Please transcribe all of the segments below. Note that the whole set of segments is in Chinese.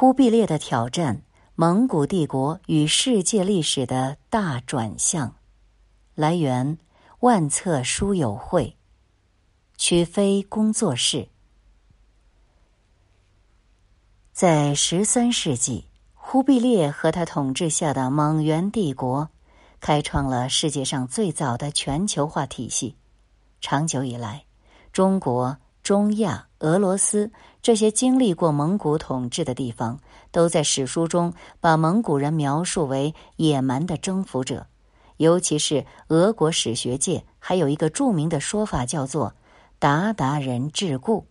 忽必烈的挑战，蒙古帝国与世界历史的大转向。来源：万册书友会。曲飞工作室。在十三世纪，忽必烈和他统治下的蒙元帝国，开创了世界上最早的全球化体系。长久以来，中国、中亚、俄罗斯这些经历过蒙古统治的地方，都在史书中把蒙古人描述为野蛮的征服者。尤其是俄国史学界，还有一个著名的说法，叫做“鞑靼人桎梏”，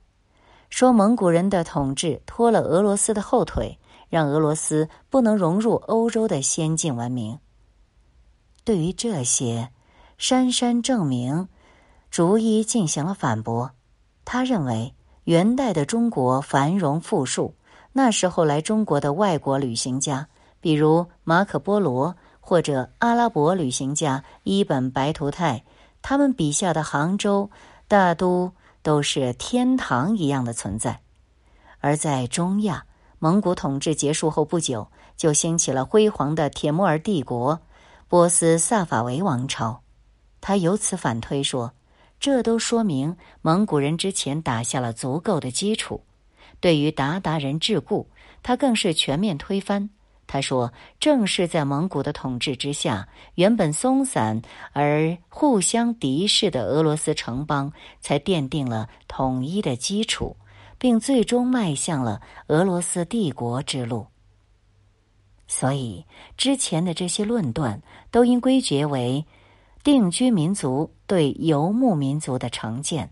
说蒙古人的统治拖了俄罗斯的后腿，让俄罗斯不能融入欧洲的先进文明。对于这些，杉山正明。逐一进行了反驳。他认为，元代的中国繁荣富庶，那时候来中国的外国旅行家，比如马可·波罗或者阿拉伯旅行家伊本·白图泰，他们笔下的杭州大都都是天堂一样的存在。而在中亚，蒙古统治结束后不久，就兴起了辉煌的铁木儿帝国、波斯萨法维王朝。他由此反推说。这都说明蒙古人之前打下了足够的基础。对于鞑靼人桎梏，他更是全面推翻。他说：“正是在蒙古的统治之下，原本松散而互相敌视的俄罗斯城邦，才奠定了统一的基础，并最终迈向了俄罗斯帝国之路。”所以，之前的这些论断都应归结为。定居民族对游牧民族的成见，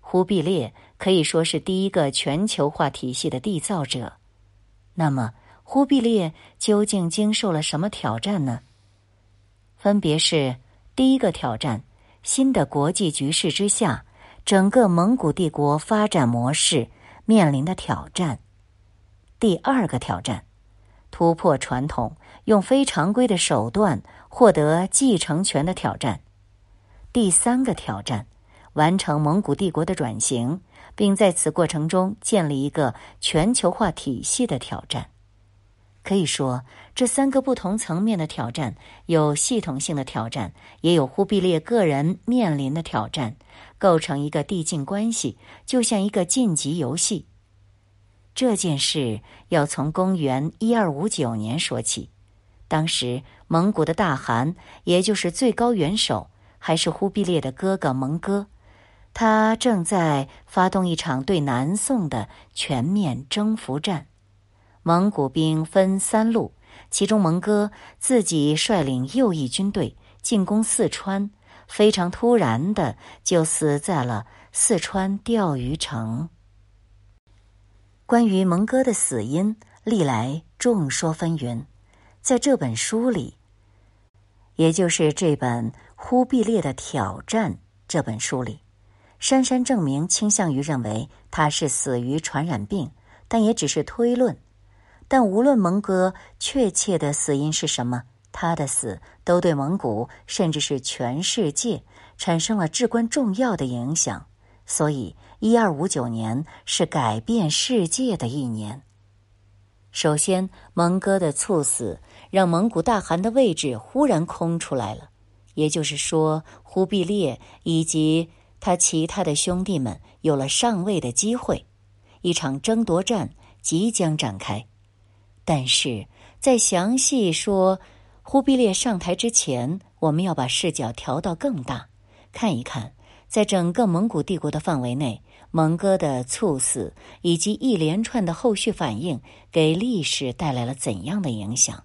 忽必烈可以说是第一个全球化体系的缔造者。那么，忽必烈究竟经受了什么挑战呢？分别是：第一个挑战，新的国际局势之下，整个蒙古帝国发展模式面临的挑战；第二个挑战，突破传统，用非常规的手段。获得继承权的挑战，第三个挑战，完成蒙古帝国的转型，并在此过程中建立一个全球化体系的挑战。可以说，这三个不同层面的挑战，有系统性的挑战，也有忽必烈个人面临的挑战，构成一个递进关系，就像一个晋级游戏。这件事要从公元一二五九年说起。当时，蒙古的大汗，也就是最高元首，还是忽必烈的哥哥蒙哥，他正在发动一场对南宋的全面征服战。蒙古兵分三路，其中蒙哥自己率领右翼军队进攻四川，非常突然的就死在了四川钓鱼城。关于蒙哥的死因，历来众说纷纭。在这本书里，也就是这本《忽必烈的挑战》这本书里，杉山正明倾向于认为他是死于传染病，但也只是推论。但无论蒙哥确切的死因是什么，他的死都对蒙古甚至是全世界产生了至关重要的影响。所以，一二五九年是改变世界的一年。首先，蒙哥的猝死让蒙古大汗的位置忽然空出来了，也就是说，忽必烈以及他其他的兄弟们有了上位的机会，一场争夺战即将展开。但是在详细说忽必烈上台之前，我们要把视角调到更大，看一看，在整个蒙古帝国的范围内。蒙哥的猝死以及一连串的后续反应，给历史带来了怎样的影响？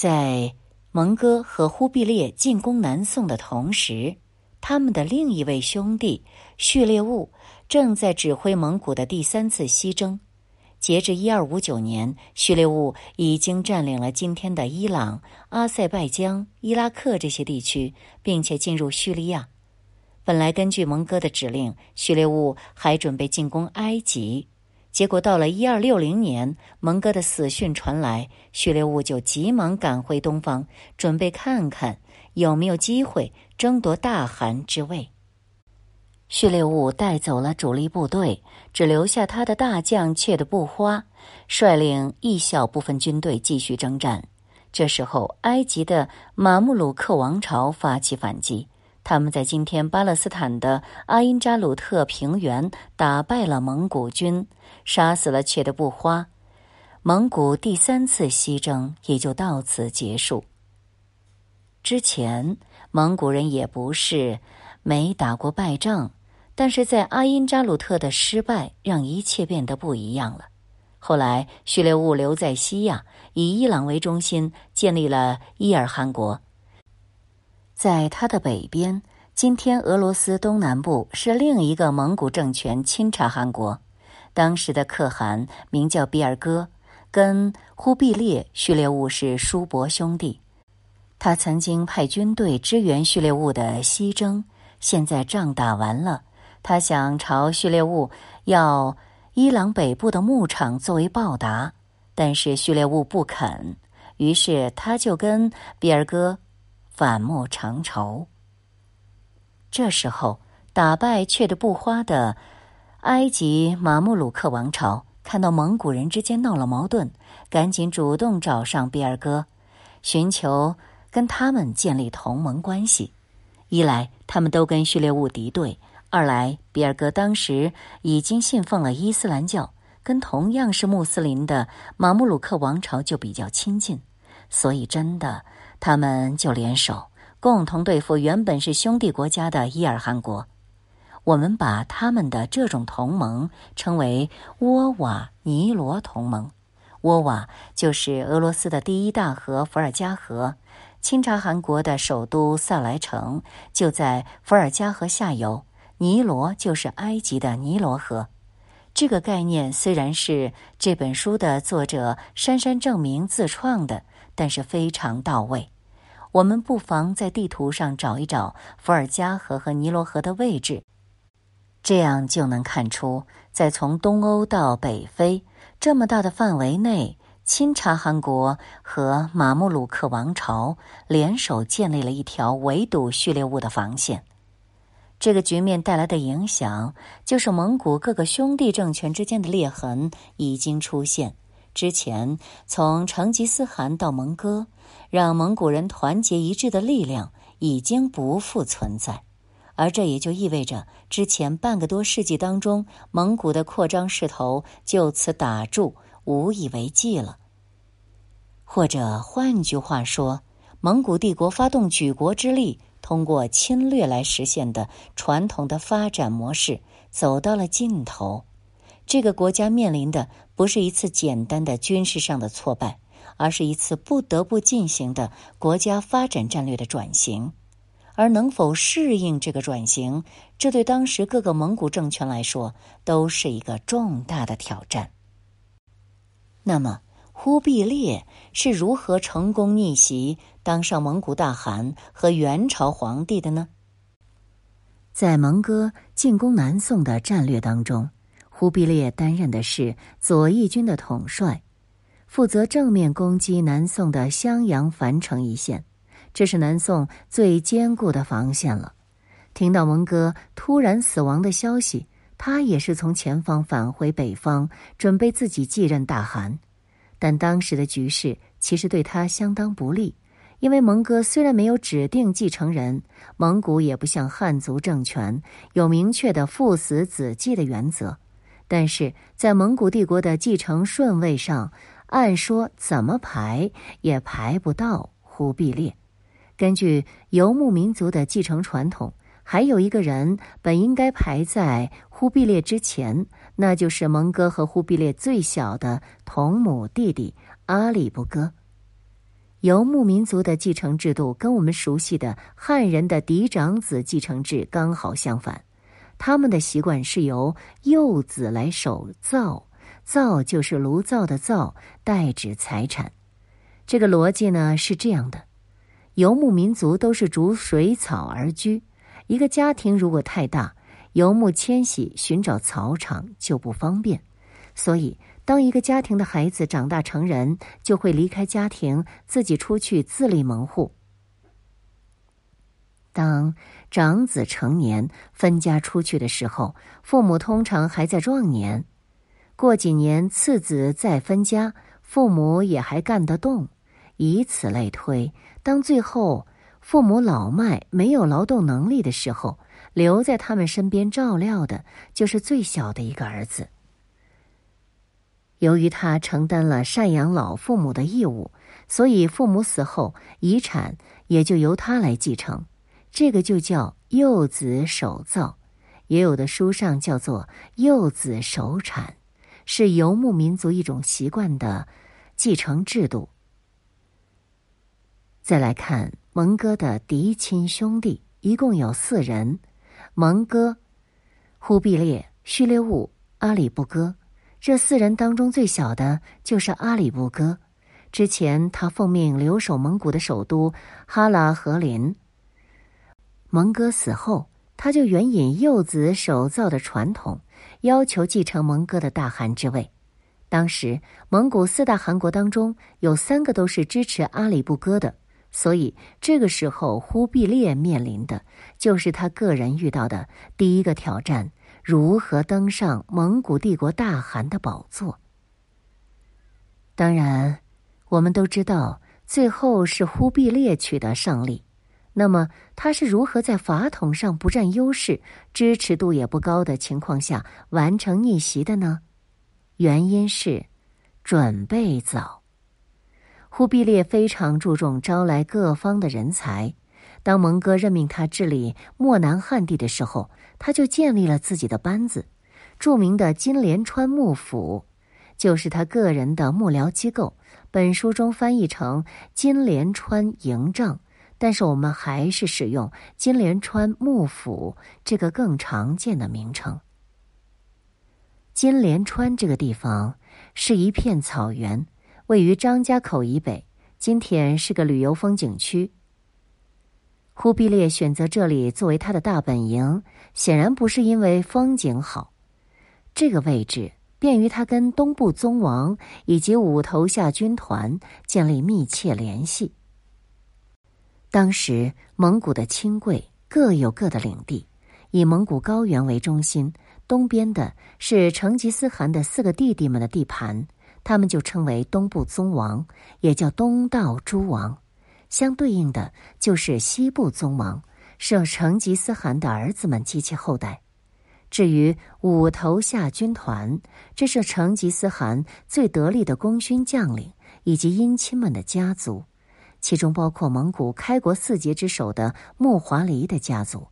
在蒙哥和忽必烈进攻南宋的同时，他们的另一位兄弟序列兀正在指挥蒙古的第三次西征。截至一二五九年，序列兀已经占领了今天的伊朗、阿塞拜疆、伊拉克这些地区，并且进入叙利亚。本来根据蒙哥的指令，序列兀还准备进攻埃及，结果到了一二六零年，蒙哥的死讯传来，序列兀就急忙赶回东方，准备看看有没有机会争夺大汗之位。序列兀带走了主力部队，只留下他的大将却的不花，率领一小部分军队继续征战。这时候，埃及的马穆鲁克王朝发起反击，他们在今天巴勒斯坦的阿因扎鲁特平原打败了蒙古军，杀死了却的布花。蒙古第三次西征也就到此结束。之前，蒙古人也不是没打过败仗。但是在阿因扎鲁特的失败，让一切变得不一样了。后来，序列兀留在西亚，以伊朗为中心，建立了伊尔汗国。在他的北边，今天俄罗斯东南部是另一个蒙古政权——钦察汗国。当时的可汗名叫比尔哥，跟忽必烈、序列兀是叔伯兄弟。他曾经派军队支援序列兀的西征，现在仗打完了。他想朝序列兀要伊朗北部的牧场作为报答，但是序列兀不肯，于是他就跟比尔哥反目成仇。这时候，打败却的不花的埃及马穆鲁克王朝看到蒙古人之间闹了矛盾，赶紧主动找上比尔哥，寻求跟他们建立同盟关系。一来，他们都跟序列兀敌对。二来，比尔哥当时已经信奉了伊斯兰教，跟同样是穆斯林的马穆鲁克王朝就比较亲近，所以真的他们就联手，共同对付原本是兄弟国家的伊尔汗国。我们把他们的这种同盟称为沃瓦尼罗同盟。沃瓦就是俄罗斯的第一大河伏尔加河，钦察汗国的首都萨莱城就在伏尔加河下游。尼罗就是埃及的尼罗河，这个概念虽然是这本书的作者杉杉正明自创的，但是非常到位。我们不妨在地图上找一找伏尔加河和尼罗河的位置，这样就能看出，在从东欧到北非这么大的范围内，钦察汗国和马穆鲁克王朝联手建立了一条围堵序列物的防线。这个局面带来的影响，就是蒙古各个兄弟政权之间的裂痕已经出现。之前从成吉思汗到蒙哥，让蒙古人团结一致的力量已经不复存在，而这也就意味着，之前半个多世纪当中，蒙古的扩张势头就此打住，无以为继了。或者换句话说，蒙古帝国发动举国之力。通过侵略来实现的传统的发展模式走到了尽头，这个国家面临的不是一次简单的军事上的挫败，而是一次不得不进行的国家发展战略的转型。而能否适应这个转型，这对当时各个蒙古政权来说都是一个重大的挑战。那么，忽必烈是如何成功逆袭？当上蒙古大汗和元朝皇帝的呢？在蒙哥进攻南宋的战略当中，忽必烈担任的是左翼军的统帅，负责正面攻击南宋的襄阳、樊城一线，这是南宋最坚固的防线了。听到蒙哥突然死亡的消息，他也是从前方返回北方，准备自己继任大汗，但当时的局势其实对他相当不利。因为蒙哥虽然没有指定继承人，蒙古也不像汉族政权有明确的父死子继的原则，但是在蒙古帝国的继承顺位上，按说怎么排也排不到忽必烈。根据游牧民族的继承传统，还有一个人本应该排在忽必烈之前，那就是蒙哥和忽必烈最小的同母弟弟阿里不哥。游牧民族的继承制度跟我们熟悉的汉人的嫡长子继承制刚好相反，他们的习惯是由幼子来守灶，灶就是炉灶的灶，代指财产。这个逻辑呢是这样的：游牧民族都是逐水草而居，一个家庭如果太大，游牧迁徙寻找草场就不方便，所以。当一个家庭的孩子长大成人，就会离开家庭，自己出去自立门户。当长子成年分家出去的时候，父母通常还在壮年；过几年次子再分家，父母也还干得动。以此类推，当最后父母老迈没有劳动能力的时候，留在他们身边照料的就是最小的一个儿子。由于他承担了赡养老父母的义务，所以父母死后，遗产也就由他来继承。这个就叫幼子守造，也有的书上叫做幼子守产，是游牧民族一种习惯的继承制度。再来看蒙哥的嫡亲兄弟，一共有四人：蒙哥、忽必烈、序列兀、阿里不哥。这四人当中最小的就是阿里不哥。之前他奉命留守蒙古的首都哈拉和林。蒙哥死后，他就援引幼子守造的传统，要求继承蒙哥的大汗之位。当时蒙古四大汗国当中有三个都是支持阿里不哥的，所以这个时候忽必烈面临的就是他个人遇到的第一个挑战。如何登上蒙古帝国大汗的宝座？当然，我们都知道，最后是忽必烈取得胜利。那么，他是如何在法统上不占优势、支持度也不高的情况下完成逆袭的呢？原因是准备早。忽必烈非常注重招来各方的人才。当蒙哥任命他治理漠南汉地的时候，他就建立了自己的班子，著名的金莲川幕府，就是他个人的幕僚机构。本书中翻译成金莲川营帐，但是我们还是使用金莲川幕府这个更常见的名称。金莲川这个地方是一片草原，位于张家口以北，今天是个旅游风景区。忽必烈选择这里作为他的大本营，显然不是因为风景好。这个位置便于他跟东部宗王以及五头下军团建立密切联系。当时蒙古的亲贵各有各的领地，以蒙古高原为中心，东边的是成吉思汗的四个弟弟们的地盘，他们就称为东部宗王，也叫东道诸王。相对应的就是西部宗王，是成吉思汗的儿子们及其后代。至于五头下军团，这是成吉思汗最得力的功勋将领以及姻亲们的家族，其中包括蒙古开国四杰之首的木华黎的家族。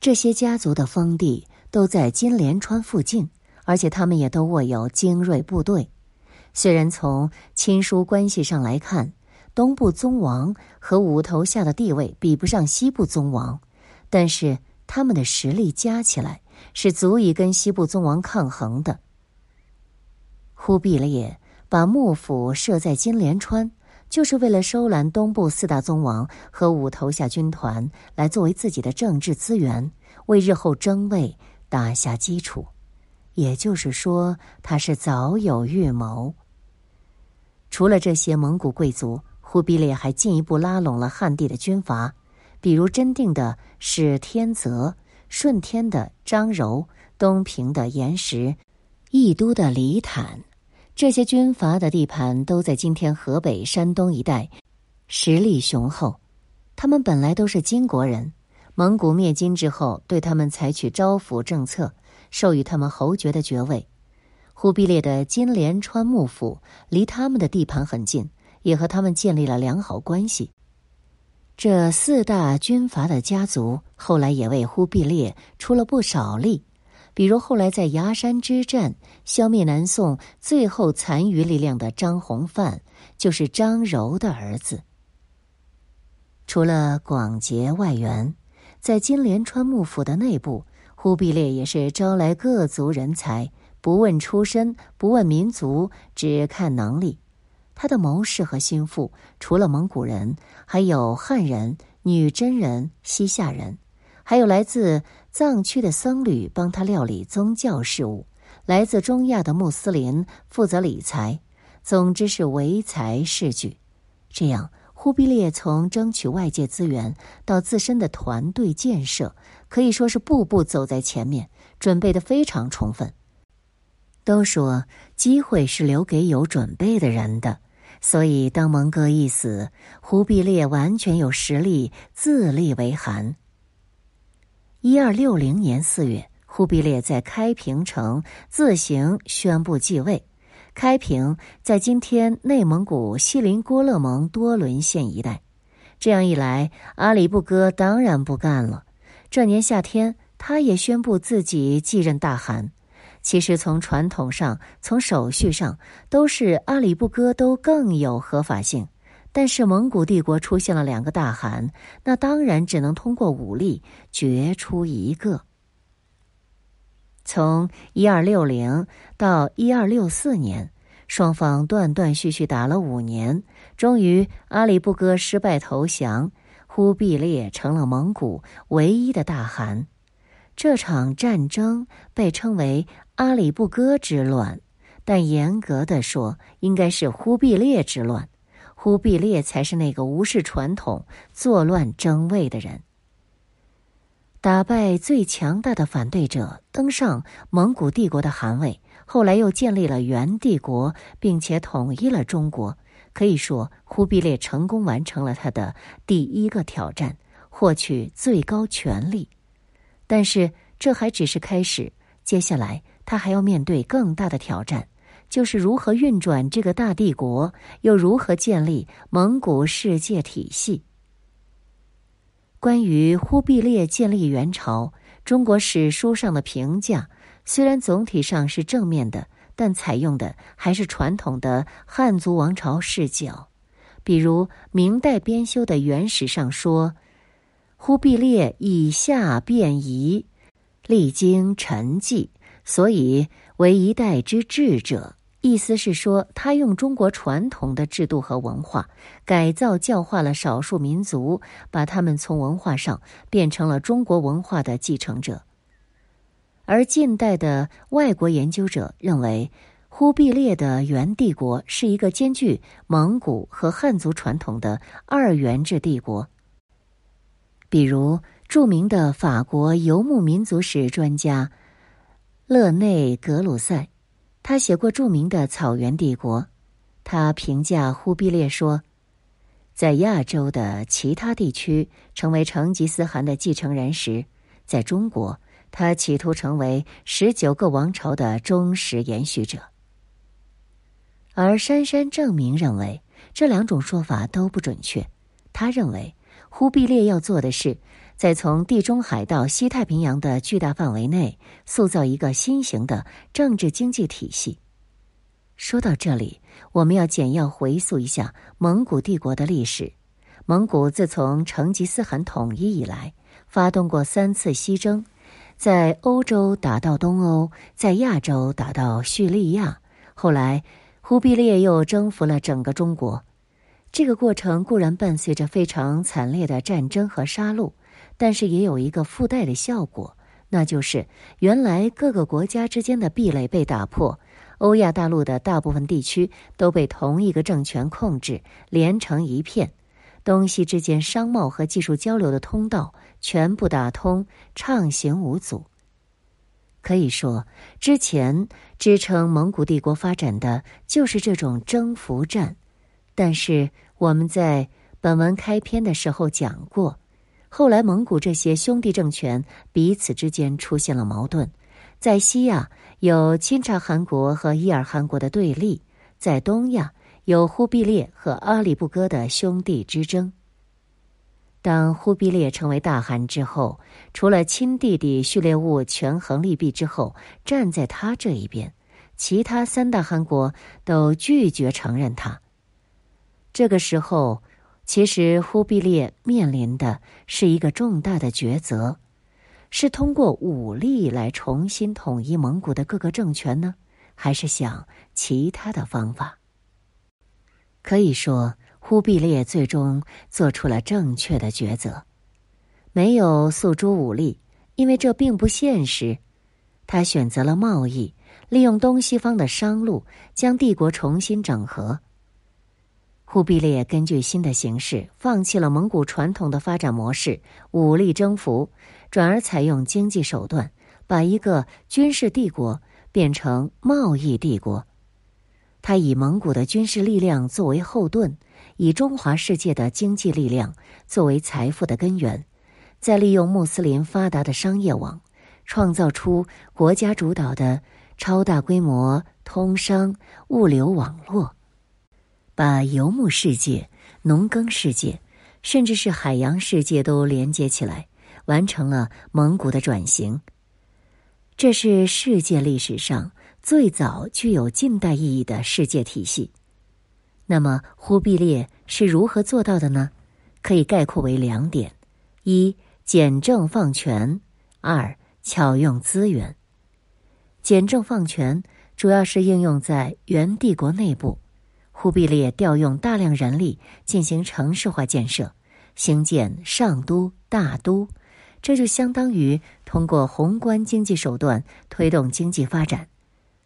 这些家族的封地都在金莲川附近，而且他们也都握有精锐部队。虽然从亲疏关系上来看，东部宗王和五头下的地位比不上西部宗王，但是他们的实力加起来是足以跟西部宗王抗衡的。忽必烈把幕府设在金莲川，就是为了收揽东部四大宗王和五头下军团，来作为自己的政治资源，为日后争位打下基础。也就是说，他是早有预谋。除了这些蒙古贵族。忽必烈还进一步拉拢了汉地的军阀，比如真定的史天泽、顺天的张柔、东平的严实、义都的李坦，这些军阀的地盘都在今天河北、山东一带，实力雄厚。他们本来都是金国人，蒙古灭金之后，对他们采取招抚政策，授予他们侯爵的爵位。忽必烈的金莲川幕府离他们的地盘很近。也和他们建立了良好关系。这四大军阀的家族后来也为忽必烈出了不少力，比如后来在崖山之战消灭南宋最后残余力量的张弘范，就是张柔的儿子。除了广结外援，在金莲川幕府的内部，忽必烈也是招来各族人才，不问出身，不问民族，只看能力。他的谋士和心腹除了蒙古人，还有汉人、女真人、西夏人，还有来自藏区的僧侣帮他料理宗教事务，来自中亚的穆斯林负责理财。总之是唯才是举。这样，忽必烈从争取外界资源到自身的团队建设，可以说是步步走在前面，准备的非常充分。都说机会是留给有准备的人的，所以当蒙哥一死，忽必烈完全有实力自立为汗。一二六零年四月，忽必烈在开平城自行宣布继位。开平在今天内蒙古锡林郭勒盟多伦县一带。这样一来，阿里不哥当然不干了。这年夏天，他也宣布自己继任大汗。其实，从传统上、从手续上，都是阿里不哥都更有合法性。但是，蒙古帝国出现了两个大汗，那当然只能通过武力决出一个。从一二六零到一二六四年，双方断断续续打了五年，终于阿里不哥失败投降，忽必烈成了蒙古唯一的大汗。这场战争被称为阿里不哥之乱，但严格的说，应该是忽必烈之乱。忽必烈才是那个无视传统、作乱争位的人。打败最强大的反对者，登上蒙古帝国的汗位，后来又建立了元帝国，并且统一了中国。可以说，忽必烈成功完成了他的第一个挑战，获取最高权力。但是，这还只是开始。接下来，他还要面对更大的挑战，就是如何运转这个大帝国，又如何建立蒙古世界体系。关于忽必烈建立元朝，中国史书上的评价虽然总体上是正面的，但采用的还是传统的汉族王朝视角。比如明代编修的《元史》上说：“忽必烈以下变夷，历经沉寂，所以为一代之治者。”意思是说，他用中国传统的制度和文化改造教化了少数民族，把他们从文化上变成了中国文化的继承者。而近代的外国研究者认为，忽必烈的元帝国是一个兼具蒙古和汉族传统的二元制帝国。比如著名的法国游牧民族史专家勒内格鲁塞。他写过著名的《草原帝国》，他评价忽必烈说：“在亚洲的其他地区成为成吉思汗的继承人时，在中国，他企图成为十九个王朝的忠实延续者。”而杉山正明认为这两种说法都不准确。他认为，忽必烈要做的是。在从地中海到西太平洋的巨大范围内，塑造一个新型的政治经济体系。说到这里，我们要简要回溯一下蒙古帝国的历史。蒙古自从成吉思汗统一以来，发动过三次西征，在欧洲打到东欧，在亚洲打到叙利亚，后来忽必烈又征服了整个中国。这个过程固然伴随着非常惨烈的战争和杀戮。但是也有一个附带的效果，那就是原来各个国家之间的壁垒被打破，欧亚大陆的大部分地区都被同一个政权控制，连成一片，东西之间商贸和技术交流的通道全部打通，畅行无阻。可以说，之前支撑蒙古帝国发展的就是这种征服战。但是我们在本文开篇的时候讲过。后来，蒙古这些兄弟政权彼此之间出现了矛盾，在西亚有钦察汗国和伊尔汗国的对立，在东亚有忽必烈和阿里不哥的兄弟之争。当忽必烈成为大汗之后，除了亲弟弟序列兀权衡利弊之后站在他这一边，其他三大汗国都拒绝承认他。这个时候。其实，忽必烈面临的是一个重大的抉择：是通过武力来重新统一蒙古的各个政权呢，还是想其他的方法？可以说，忽必烈最终做出了正确的抉择，没有诉诸武力，因为这并不现实。他选择了贸易，利用东西方的商路，将帝国重新整合。忽必烈根据新的形势，放弃了蒙古传统的发展模式——武力征服，转而采用经济手段，把一个军事帝国变成贸易帝国。他以蒙古的军事力量作为后盾，以中华世界的经济力量作为财富的根源，再利用穆斯林发达的商业网，创造出国家主导的超大规模通商物流网络，把游牧世界、农耕世界，甚至是海洋世界都连接起来，完成了蒙古的转型。这是世界历史上。最早具有近代意义的世界体系，那么忽必烈是如何做到的呢？可以概括为两点：一、简政放权；二、巧用资源。简政放权主要是应用在元帝国内部，忽必烈调用大量人力进行城市化建设，兴建上都、大都，这就相当于通过宏观经济手段推动经济发展。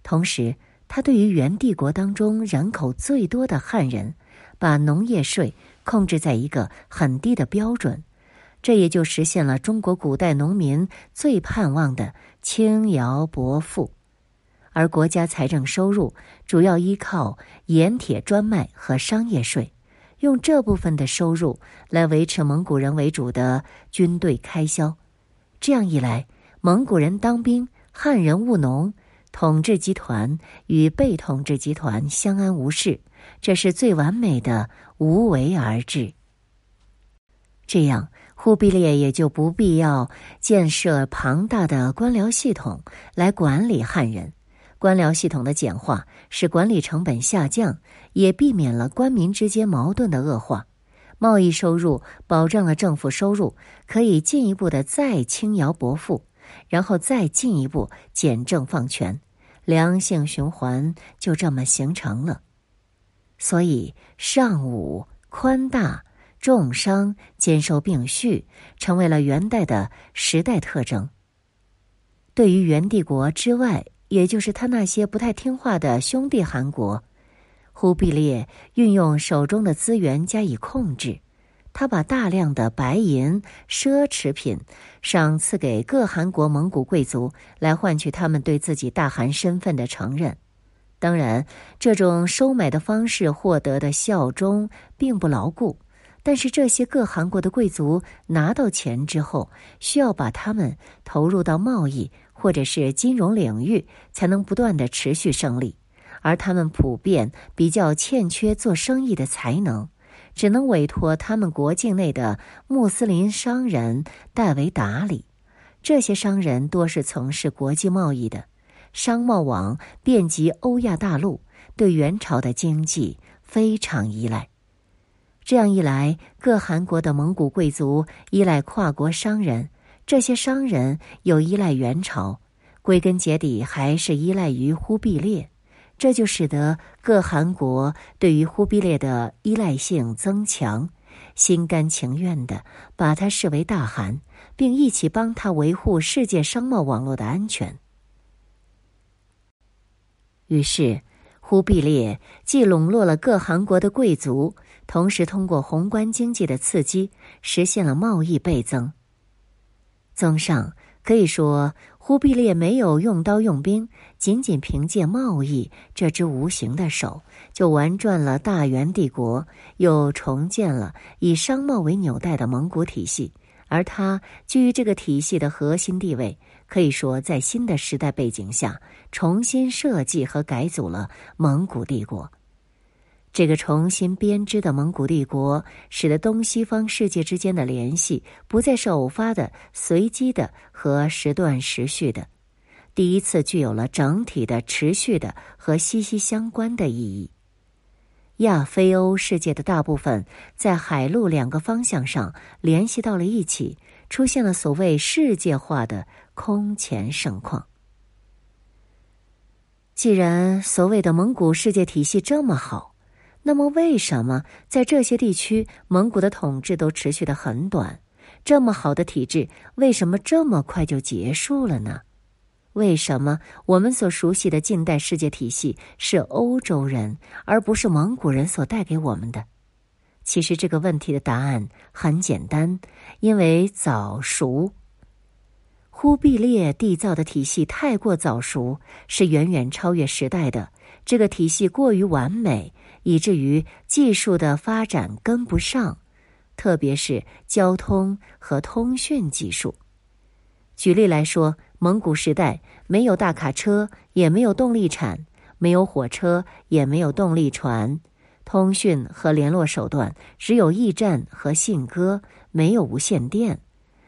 同时，他对于元帝国当中人口最多的汉人，把农业税控制在一个很低的标准，这也就实现了中国古代农民最盼望的轻徭薄赋。而国家财政收入主要依靠盐铁专卖和商业税，用这部分的收入来维持蒙古人为主的军队开销。这样一来，蒙古人当兵，汉人务农。统治集团与被统治集团相安无事，这是最完美的无为而治。这样，忽必烈也就不必要建设庞大的官僚系统来管理汉人。官僚系统的简化使管理成本下降，也避免了官民之间矛盾的恶化。贸易收入保障了政府收入，可以进一步的再轻徭薄赋。然后再进一步简政放权，良性循环就这么形成了。所以尚武、宽大、重商兼收并蓄，成为了元代的时代特征。对于元帝国之外，也就是他那些不太听话的兄弟韩国，忽必烈运用手中的资源加以控制。他把大量的白银、奢侈品赏赐给各韩国蒙古贵族，来换取他们对自己大汗身份的承认。当然，这种收买的方式获得的效忠并不牢固。但是，这些各韩国的贵族拿到钱之后，需要把他们投入到贸易或者是金融领域，才能不断的持续胜利。而他们普遍比较欠缺做生意的才能。只能委托他们国境内的穆斯林商人代为打理。这些商人多是从事国际贸易的，商贸网遍及欧亚大陆，对元朝的经济非常依赖。这样一来，各韩国的蒙古贵族依赖跨国商人，这些商人又依赖元朝，归根结底还是依赖于忽必烈。这就使得各韩国对于忽必烈的依赖性增强，心甘情愿的把他视为大汗，并一起帮他维护世界商贸网络的安全。于是，忽必烈既笼络了各韩国的贵族，同时通过宏观经济的刺激，实现了贸易倍增。综上，可以说。忽必烈没有用刀用兵，仅仅凭借贸易这只无形的手，就玩转了大元帝国，又重建了以商贸为纽带的蒙古体系。而他居于这个体系的核心地位，可以说在新的时代背景下，重新设计和改组了蒙古帝国。这个重新编织的蒙古帝国，使得东西方世界之间的联系不再是偶发的、随机的和时断时续的，第一次具有了整体的、持续的和息息相关的意义。亚非欧世界的大部分在海陆两个方向上联系到了一起，出现了所谓世界化的空前盛况。既然所谓的蒙古世界体系这么好，那么，为什么在这些地区，蒙古的统治都持续的很短？这么好的体制，为什么这么快就结束了呢？为什么我们所熟悉的近代世界体系是欧洲人而不是蒙古人所带给我们的？其实这个问题的答案很简单，因为早熟。忽必烈缔造的体系太过早熟，是远远超越时代的。这个体系过于完美，以至于技术的发展跟不上，特别是交通和通讯技术。举例来说，蒙古时代没有大卡车，也没有动力铲，没有火车，也没有动力船，通讯和联络手段只有驿站和信鸽，没有无线电，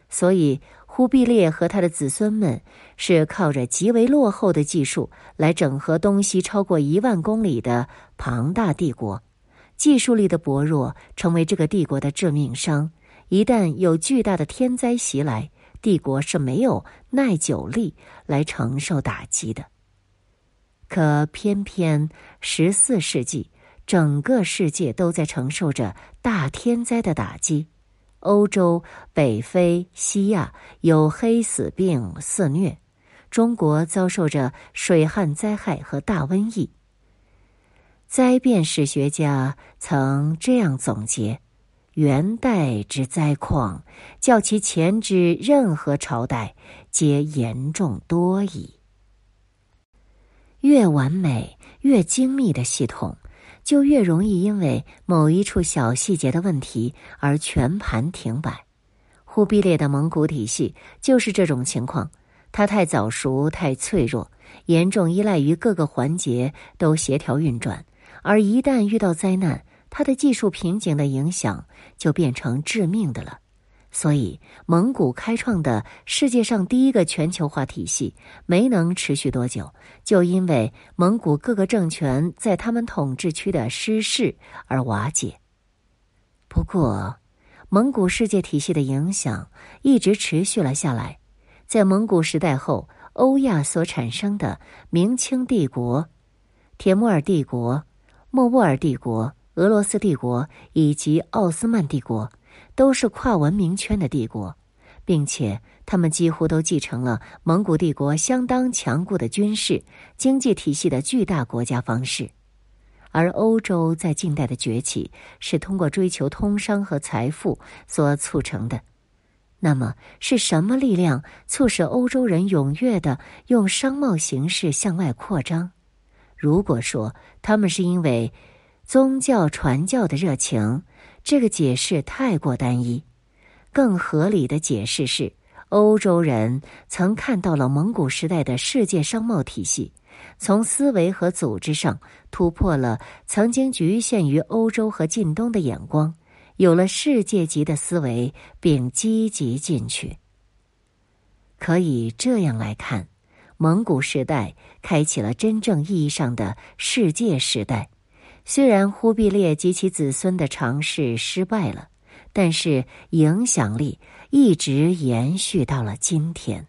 所以。忽必烈和他的子孙们是靠着极为落后的技术来整合东西超过一万公里的庞大帝国，技术力的薄弱成为这个帝国的致命伤。一旦有巨大的天灾袭来，帝国是没有耐久力来承受打击的。可偏偏十四世纪，整个世界都在承受着大天灾的打击。欧洲、北非、西亚有黑死病肆虐，中国遭受着水旱灾害和大瘟疫。灾变史学家曾这样总结：元代之灾况，较其前之任何朝代，皆严重多矣。越完美、越精密的系统。就越容易因为某一处小细节的问题而全盘停摆。忽必烈的蒙古体系就是这种情况，它太早熟、太脆弱，严重依赖于各个环节都协调运转，而一旦遇到灾难，它的技术瓶颈的影响就变成致命的了。所以，蒙古开创的世界上第一个全球化体系没能持续多久，就因为蒙古各个政权在他们统治区的失势而瓦解。不过，蒙古世界体系的影响一直持续了下来。在蒙古时代后，欧亚所产生的明清帝国、铁木尔帝国、莫卧儿帝国、俄罗斯帝国以及奥斯曼帝国。都是跨文明圈的帝国，并且他们几乎都继承了蒙古帝国相当强固的军事、经济体系的巨大国家方式。而欧洲在近代的崛起是通过追求通商和财富所促成的。那么，是什么力量促使欧洲人踊跃的用商贸形式向外扩张？如果说他们是因为宗教传教的热情，这个解释太过单一，更合理的解释是，欧洲人曾看到了蒙古时代的世界商贸体系，从思维和组织上突破了曾经局限于欧洲和近东的眼光，有了世界级的思维，并积极进取。可以这样来看，蒙古时代开启了真正意义上的世界时代。虽然忽必烈及其子孙的尝试失败了，但是影响力一直延续到了今天。